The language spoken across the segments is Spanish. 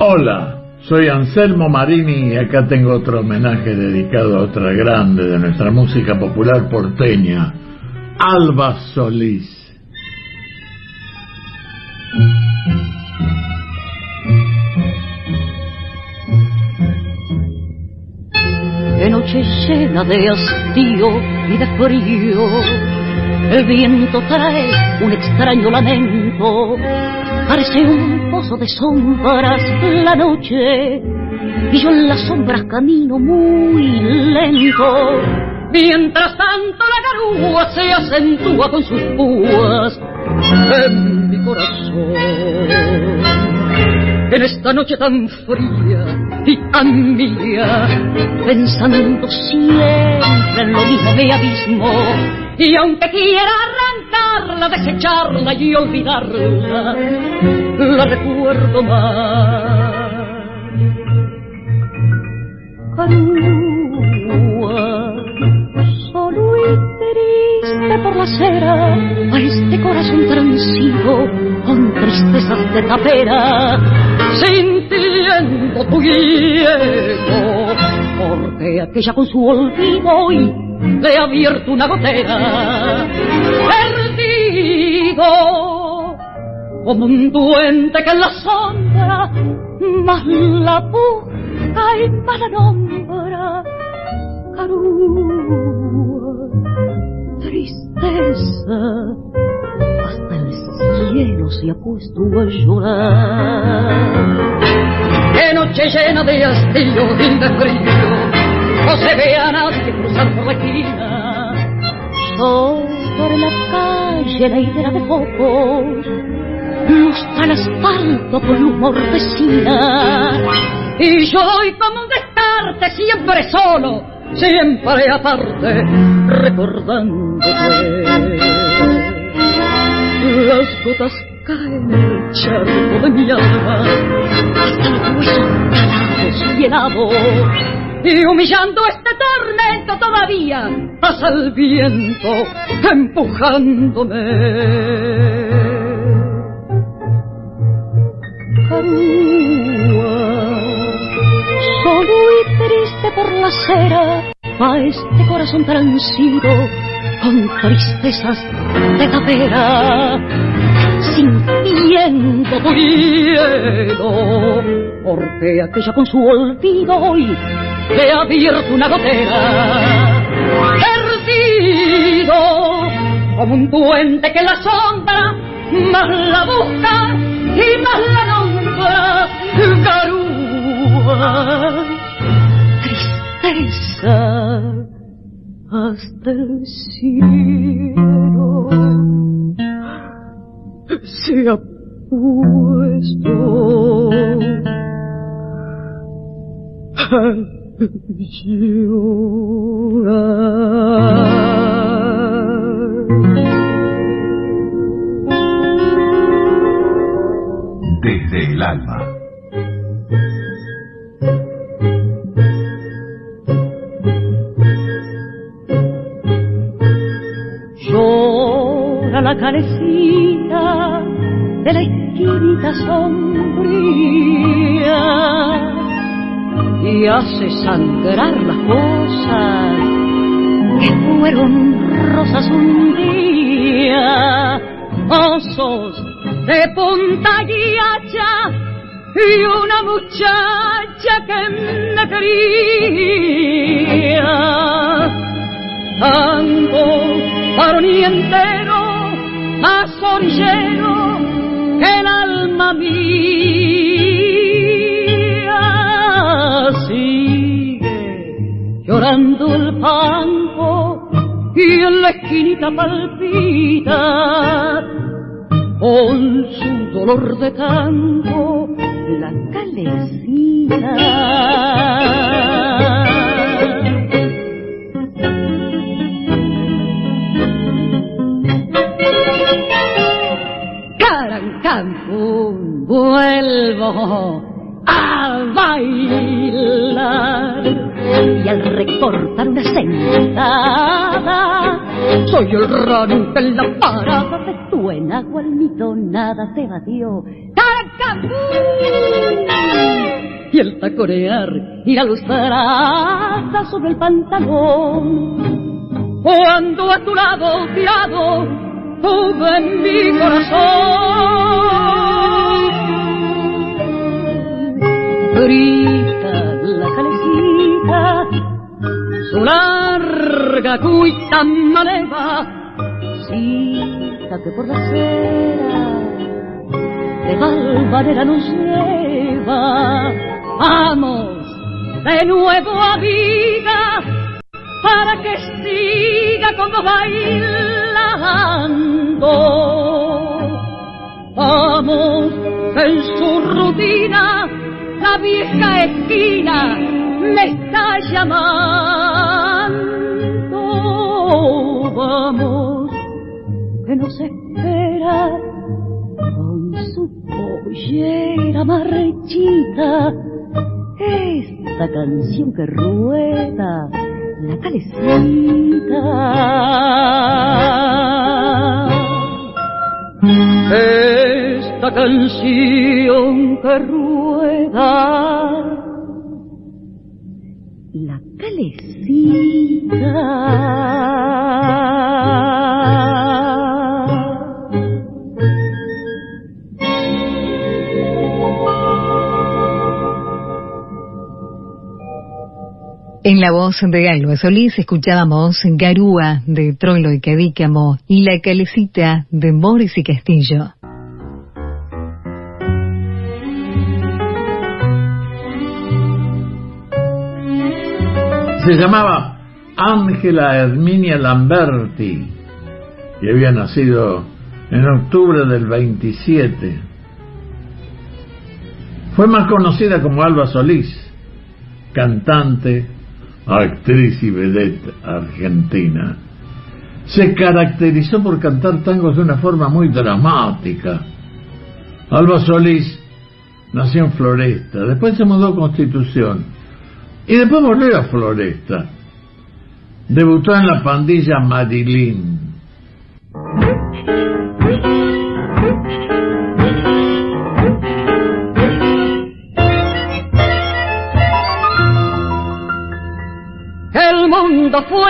Hola, soy Anselmo Marini y acá tengo otro homenaje dedicado a otra grande de nuestra música popular porteña, Alba Solís. Qué noche llena de hastío y de frío, el viento trae un extraño lamento, parece un de sombras la noche, y yo en las sombras camino muy lento. Mientras tanto la garúa se acentúa con sus púas en mi corazón en esta noche tan fría y tan mía, pensando siempre en lo mismo me abismo, y aunque quiera arrancarla, desecharla y olvidarla, la recuerdo más. Carúa, triste por la acera, a este corazón transido con tristezas de tapera, sintiendo tu hielo, porque aquella con su olvido y le ha abierto una gotera, perdido, como un duende que en la sombra más la busca y más la nombra, carúa, tristeza, hasta el cielo se ha puesto a llorar. Qué noche llena de hastío y de frío, no se ve a nadie cruzar por la esquina. Sobre la calle la hidra de focos, lustra el asfalto con luz mortecina. Y yo voy como un descarte, siempre solo, siempre aparte, recordándote. Las gotas caen en el charco de mi alma, hasta y. Y humillando este tormento todavía, pasa el viento empujándome. Carúa, solo y triste por la acera, va este corazón transido con tristezas de tapera, sintiendo tu hielo, porque aquella con su olvido hoy le ha abierto una gotera, perdido como un duende que la sombra más la busca y más la nombra, garúa, tristeza hasta el cielo se ha puesto a llorar. Desde el alma. Calecita de la esquinita sombría y hace sangrar las cosas que fueron rosas un día, osos de punta y hacha y una muchacha que me quería. Tango, varón alma mía sigue llorando el panco y en la esquinita palpita con su dolor de tango la calecita. Vuelvo a bailar y al recortar una sentada soy el raro que en la parada de tu enagua nada te batió. ¡Caracabú! Y el tacorear y la lustrada sobre el pantalón. Cuando a tu lado tirado tuve en mi corazón. Grita la calecita, su larga cuita maleva, cita que por la acera de Valvanera nos lleva. Vamos de nuevo a vida para que siga como bailando. Vamos en su rutina, la vieja esquina me está llamando. Vamos, que nos espera con su pollera marchita esta canción que rueda la calecita. Esta canción que rueda la calecita. En la voz de Alba Solís escuchábamos Garúa de Troilo y Cadícamo y La Calecita de Morris y Castillo. Se llamaba Ángela Herminia Lamberti y había nacido en octubre del 27. Fue más conocida como Alba Solís, cantante, actriz y vedette argentina. Se caracterizó por cantar tangos de una forma muy dramática. Alba Solís nació en Floresta, después se mudó a Constitución y después volvió a Floresta. Debutó en la pandilla Marilyn.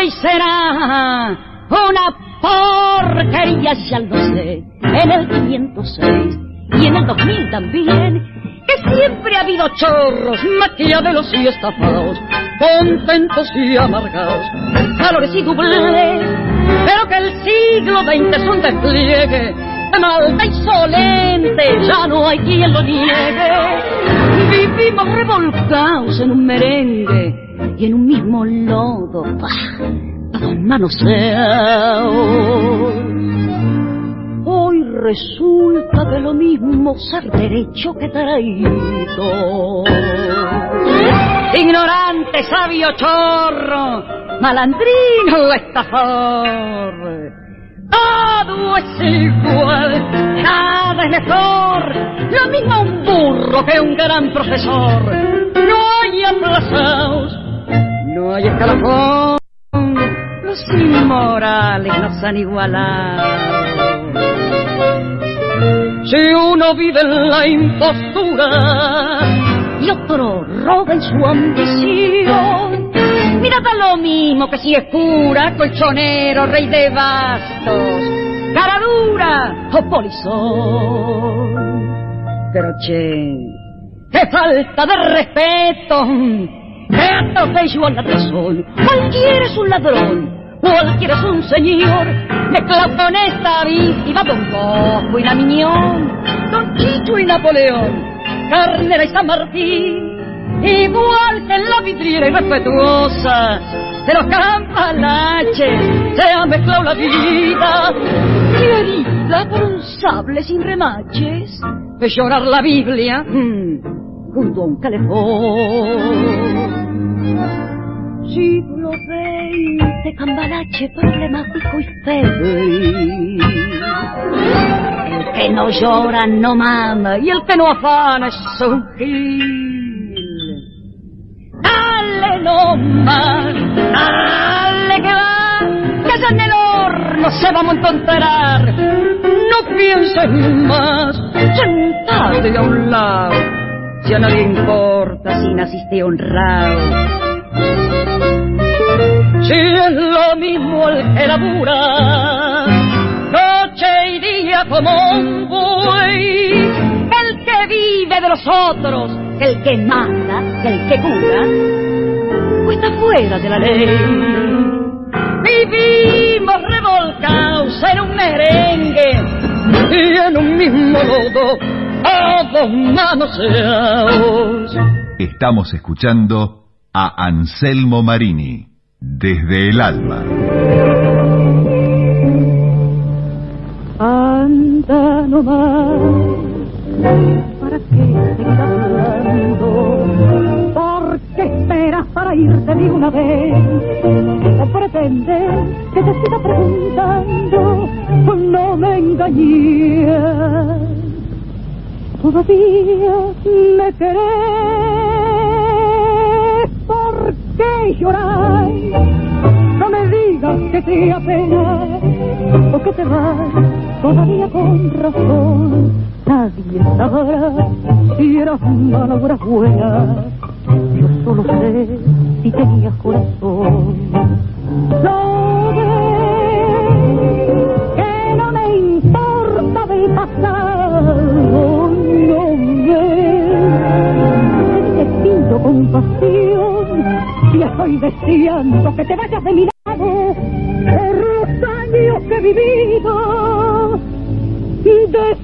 Y será una porquería, ya lo sé, en el 506 y en el 2000 también, que siempre ha habido chorros, maquiavelos y estafados, contentos y amargados, valores y doblez, pero que el siglo XX es un despliegue de malta insolente, ya no hay quien lo niegue. Vivimos revolcados en un merengue y en un mismo lodo, todos manoseados. Hoy resulta que lo mismo ser derecho que traído. Ignorante, sabio, chorro, malandrino o estafador. Todo es igual, nada es mejor. Lo mismo un burro que un gran profesor. No hay aplazados, no hay escalafón. Los inmorales nos han igualado. Si uno vive en la impostura y otro roba en su ambición, mira da lo mismo que si es cura, colchonero, rey de bastos, cara dura o polizón. Pero che, qué falta de respeto, atropello al ladrón, cualquiera es un ladrón. Cualquiera es un señor, mezclado con esta víctima Don Bosco y la Miñón, Don Chicho y Napoleón, Carnera y San Martín, igual que en la vidriera irrespetuosa de los campanaches, se ha mezclado la vida, querida por un sable sin remaches, de llorar la Biblia mm, junto a un calefón siglo XX, cambalache problemático y febril. El que no llora no mama y el que no afana es un gil. Dale, no más. Dale que va, que ya en el horno se vamos a encontrar. No pienses más, sentate a un lado. Ya no le importa si naciste honrado. Si es lo mismo el que labura, noche y día como un buey, el que vive de los otros, el que manda, el que cura, pues está fuera de la ley. Vivimos revolcados en un merengue y en un mismo lodo, todos manoseados. Estamos escuchando a Anselmo Marini, desde el alma. Anda nomás, ¿para qué seguir hablando? ¿Por qué esperas para irte de una vez? ¿O pretendes que te siga preguntando? No me engañes, todavía me querés. ¿Por qué llorar? No me digas que te apena o que te vas todavía con razón. Nadie sabrá si eras mala o eras buena. Yo solo sé si tenías corazón. Lo te pido compasión. Y estoy deseando que te vayas de mi lado por los años que he vivido. Desesperado.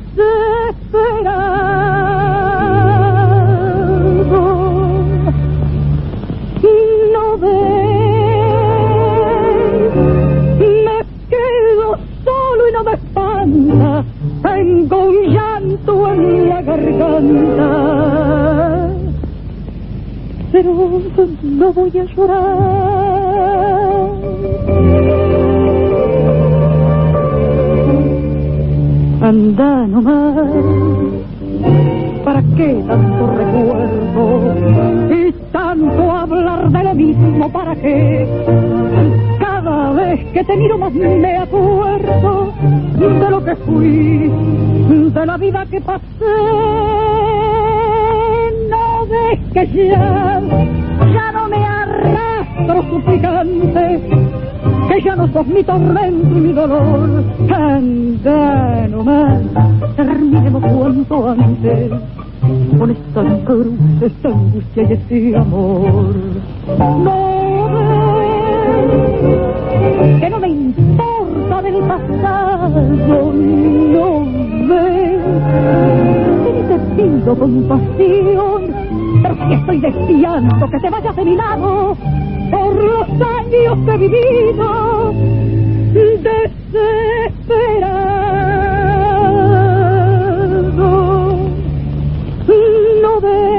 No ves, me quedo solo y no me espanta, tengo un llanto en la garganta pero no voy a llorar. Anda nomás, ¿para qué tanto recuerdo? Y tanto hablar de lo mismo, ¿para qué? Cada vez que te miro más me acuerdo de lo que fui, de la vida que pasé ves que ya, ya no me arrastro suplicante, que ya no sos mi tormento y mi dolor. Anda nomás, terminemos cuanto antes con esta cruz, esta angustia y este amor. No ves que no me importa del pasado, no ves te pido compasión, estoy deseando que te vayas de mi lado por los años que he vivido desesperado. No ves,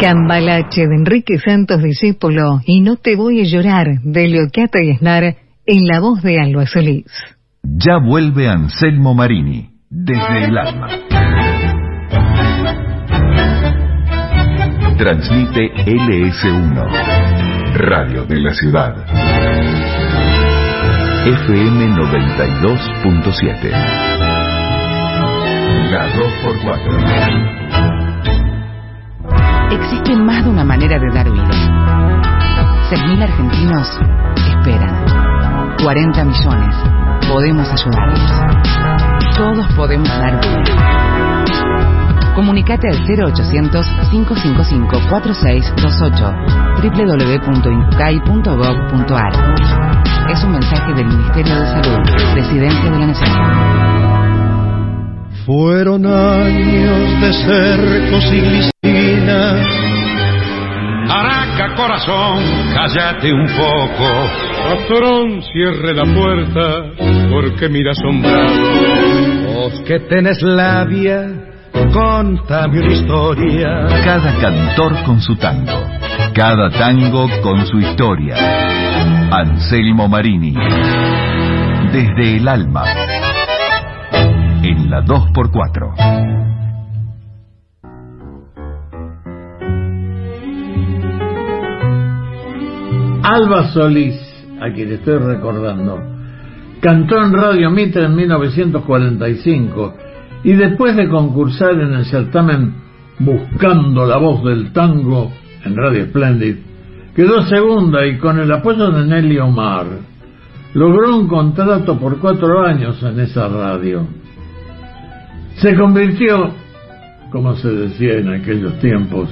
Cambalache de Enrique Santos Discípulo y No te voy a llorar de Leocata y Esnar en la voz de Alba Solís. Ya vuelve Anselmo Marini, desde el alma. Transmite LS1, Radio de la Ciudad. FM 92.7. La 2x4. Existe más de una manera de dar vida. 6.000 argentinos esperan. 40 millones. Podemos ayudarlos. Todos podemos dar vida. Comunicate al 0800-555-4628 www.incucay.gov.ar Es un mensaje del Ministerio de Salud, Presidencia de la Nación. Fueron años de cercos y Araca, corazón, cállate un poco. Patrón, cierre la puerta porque mira asombrado Vos que tenés labia, contame una historia. Cada cantor con su tango. Cada tango con su historia. Anselmo Marini. Desde el alma. En la 2x4. Alba Solís, a quien estoy recordando, cantó en Radio Mitre en 1945 y después de concursar en el certamen Buscando la voz del tango en Radio Splendid, quedó segunda y con el apoyo de Nelly Omar logró un contrato por cuatro años en esa radio. Se convirtió, como se decía en aquellos tiempos,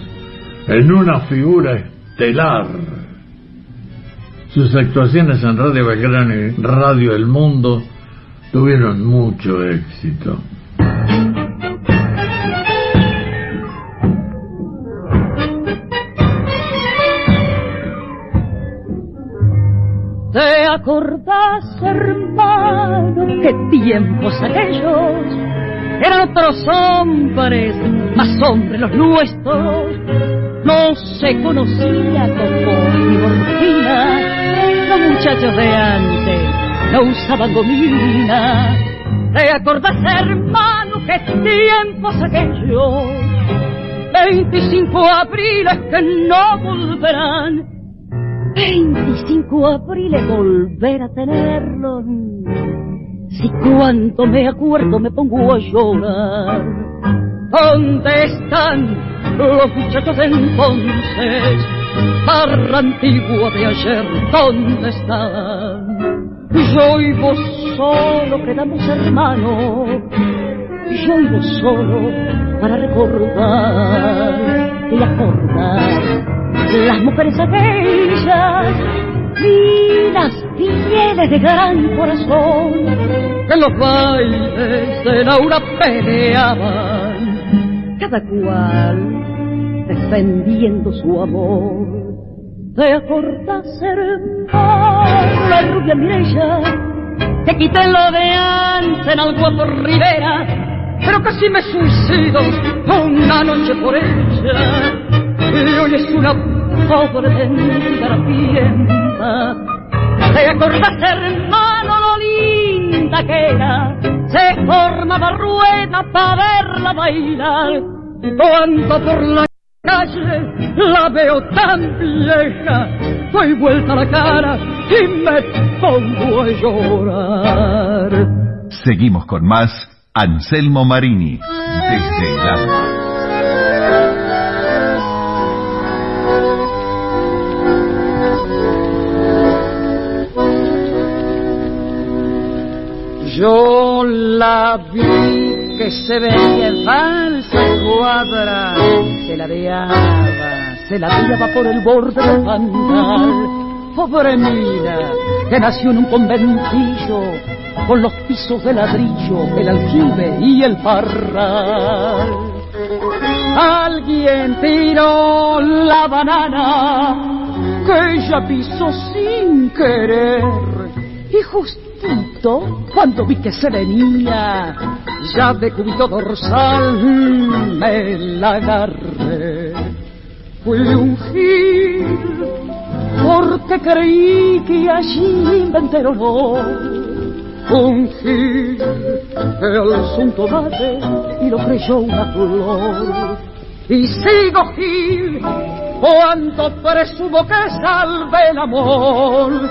en una figura estelar sus actuaciones en Radio Belgrano y Radio El Mundo tuvieron mucho éxito. ¿Te acordás, hermano, qué tiempos aquellos? Eran otros hombres, más hombres los nuestros. No se conocía como ni los muchachos de antes no usaban gomina. ¿Te acordás, hermano, qué tiempos aquellos? 25 abriles que no volverán. 25 abriles volver a tenerlos. Si cuando me acuerdo me pongo a llorar. ¿Dónde están los muchachos entonces? Barra antigua de ayer, ¿dónde están? Yo y vos solo quedamos hermanos, yo y vos solo para recordar y acordar. Las mujeres aquellas y las pieles de gran corazón que en los bailes de Laura peleaban, cada cual defendiendo su amor. ¿Te acordás, hermano, la rubia Mireya? Que quité lo de antes en algo por Rivera, pero casi me suicido una noche por ella. Y hoy es una pobre harapienta. ¿Te acordás, hermano, lo linda que era? Se formaba rueda para verla bailar. Cuando por la calle la veo tan vieja, doy vuelta la cara y me pongo a llorar. Seguimos con más Anselmo Marini, desde. Yo la vi que se veía en falsa cuadra, se la veaba, se la veaba por el borde del pantal. Pobre mina, que nació en un conventillo, con los pisos de ladrillo, el aljibe y el parral. Alguien tiró la banana que ella pisó sin querer y justo cuando vi que se venía, ya de cubito dorsal me la agarré. Fui un gil, porque creí que allí enteró. Un gil que alzó un tomate y lo creyó una flor. Y sigo gil, cuando presumo que salve el amor,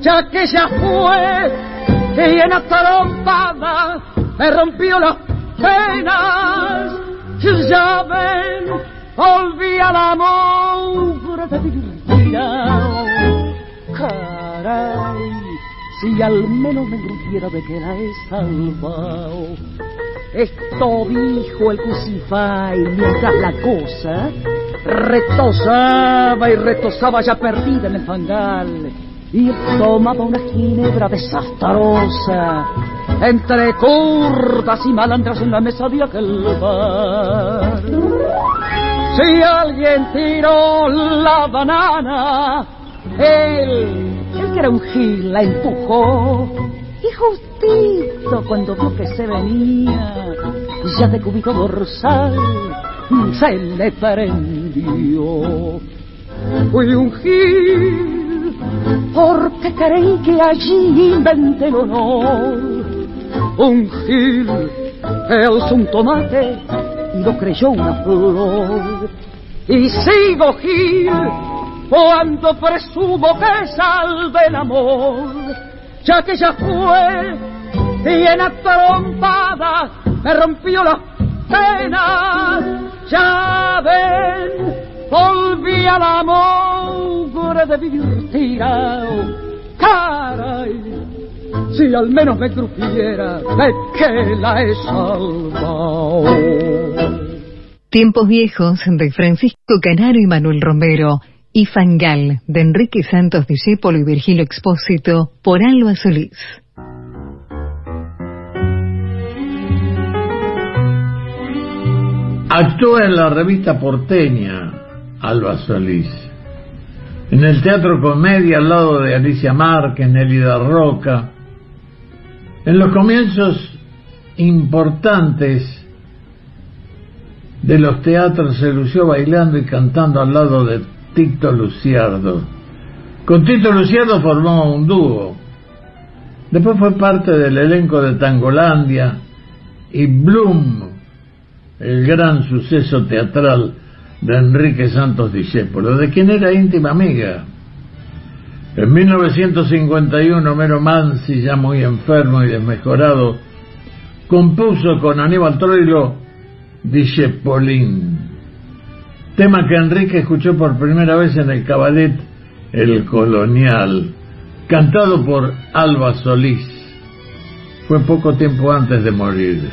ya que ya fue y en esta trompada me rompió las penas. Ya ven, volví al amor de mi Caray, si al menos me grupiera de que la he salvado. Esto dijo el crucify mientras la cosa retosaba y retosaba ya perdida en el fangal y tomaba una ginebra desastrosa entre curtas y malandras en la mesa de aquel bar. Si alguien tiró la banana, él, él que era un gil, la empujó Y justito cuando vio que se venía, ya de cubito dorsal, se le prendió. Fui un gil, creí que allí inventé el honor. Un gil es un tomate y lo creyó una flor. Y sigo gil cuando presumo que salve el amor, ya que ya fue bien trompada, me rompió las penas, ya ven, volví al amor de vivir tirado, caray, si al menos me crujiera de que la he salvado. Tiempos viejos de Francisco Canaro y Manuel Romero y Fangal de Enrique Santos Discépolo y Virgilio Expósito por Alba Solís. Actúa en la revista porteña Alba Solís. En el Teatro Comedia al lado de Alicia Márquez, Nélida Roca. En los comienzos importantes de los teatros se lució bailando y cantando al lado de Tito Luciardo. Con Tito Luciardo formó un dúo. Después fue parte del elenco de Tangolandia y Bloom, el gran suceso teatral de Enrique Santos Discépolo, de quien era íntima amiga. En 1951, Mero Mansi, ya muy enfermo y desmejorado, compuso con Aníbal Troilo Discepolín, tema que Enrique escuchó por primera vez en el cabaret El Colonial, cantado por Alba Solís. Fue poco tiempo antes de morir.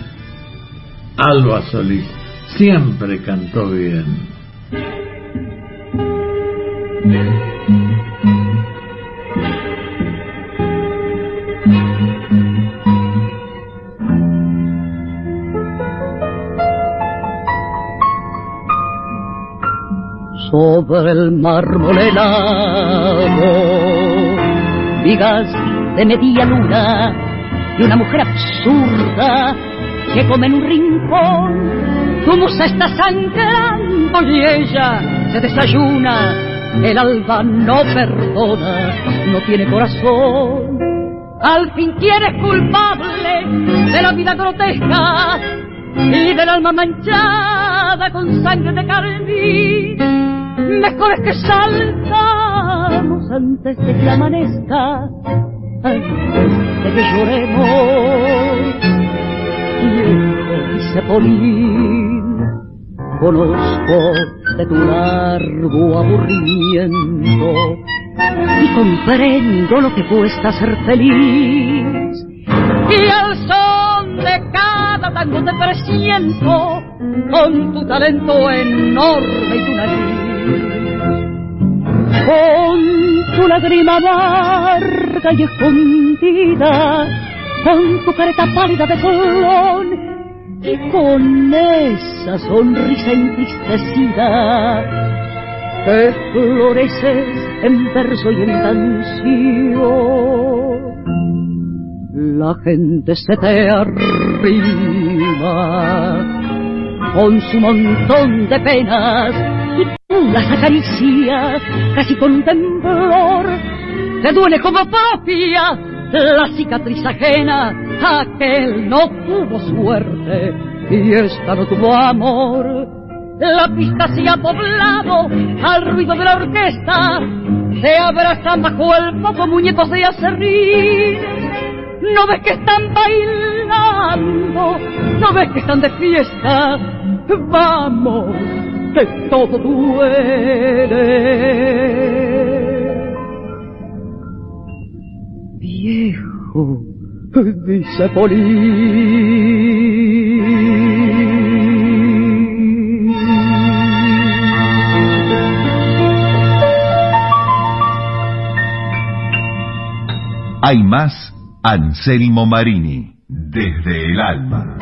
Alba Solís siempre cantó bien. Sobre el mármol helado, vigas de media luna y una mujer absurda que come en un rincón. Tu musa está sangrando y ella se desayuna. El alba no perdona, no tiene corazón. Al fin quieres culpable de la vida grotesca y del alma manchada con sangre de carmín Mejor es que saltamos antes de que amanezca, antes de que lloremos. Dice Polín, conozco de tu largo aburrimiento y comprendo lo que cuesta ser feliz. Y al son de cada tango te presiento con tu talento enorme y tu nariz con tu lágrima larga y escondida, con tu careta pálida de colón y con esa sonrisa entristecida que floreces en verso y en canción. La gente se te arriba con su montón de penas las acaricias casi con temblor. Te duele como propia la cicatriz ajena, aquel no tuvo suerte y esta no tuvo amor. La pista se ha poblado al ruido de la orquesta, se abrazan bajo el poco muñecos de acerrín. No ves que están bailando, no ves que están de fiesta, vamos que todo duele. Dice Hay más Anselmo Marini, desde el alma.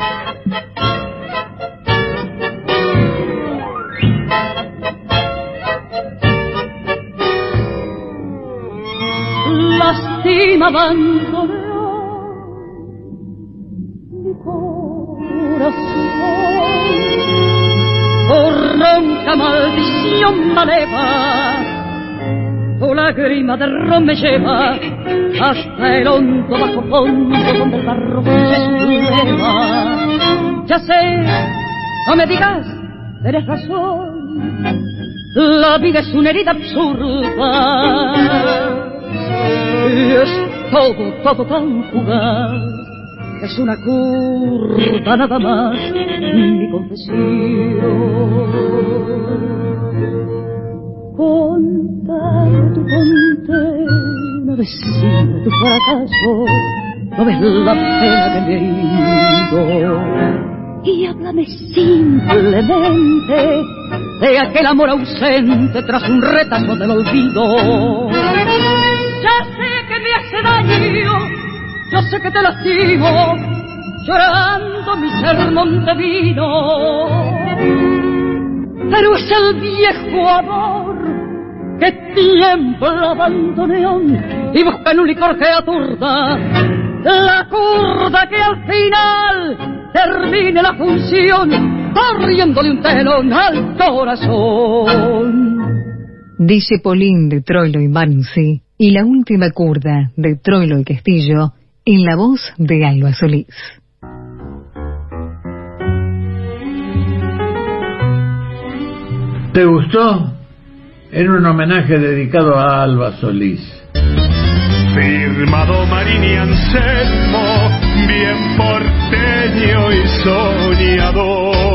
lastima alma leva, tu lágrima de ron me lleva hasta el hondo bajo fondo donde el barro se subleva. Ya sé, no me digas, eres razón, la vida es una herida absurda y es todo, todo tan fugaz es una curva nada más mi confesión. Contar tu condena, decir tu fracaso, no ves la pena que me he ido. Y háblame simplemente de aquel amor ausente tras un retazo del olvido. Ya sé que me hace daño yo sé que te lastimo, llorando mi sermón de vino. Pero es el viejo amor que tiembla abandoneón y busca en un licor que aturda la curda que al final termine la función corriéndole un telón al corazón. Dice Polín de Troilo y Mansi y la última curda de Troilo y Castillo en la voz de Alba Solís. ¿Te gustó? Era un homenaje dedicado a Alba Solís. Firmado Marini Anselmo, bien porteño y soñador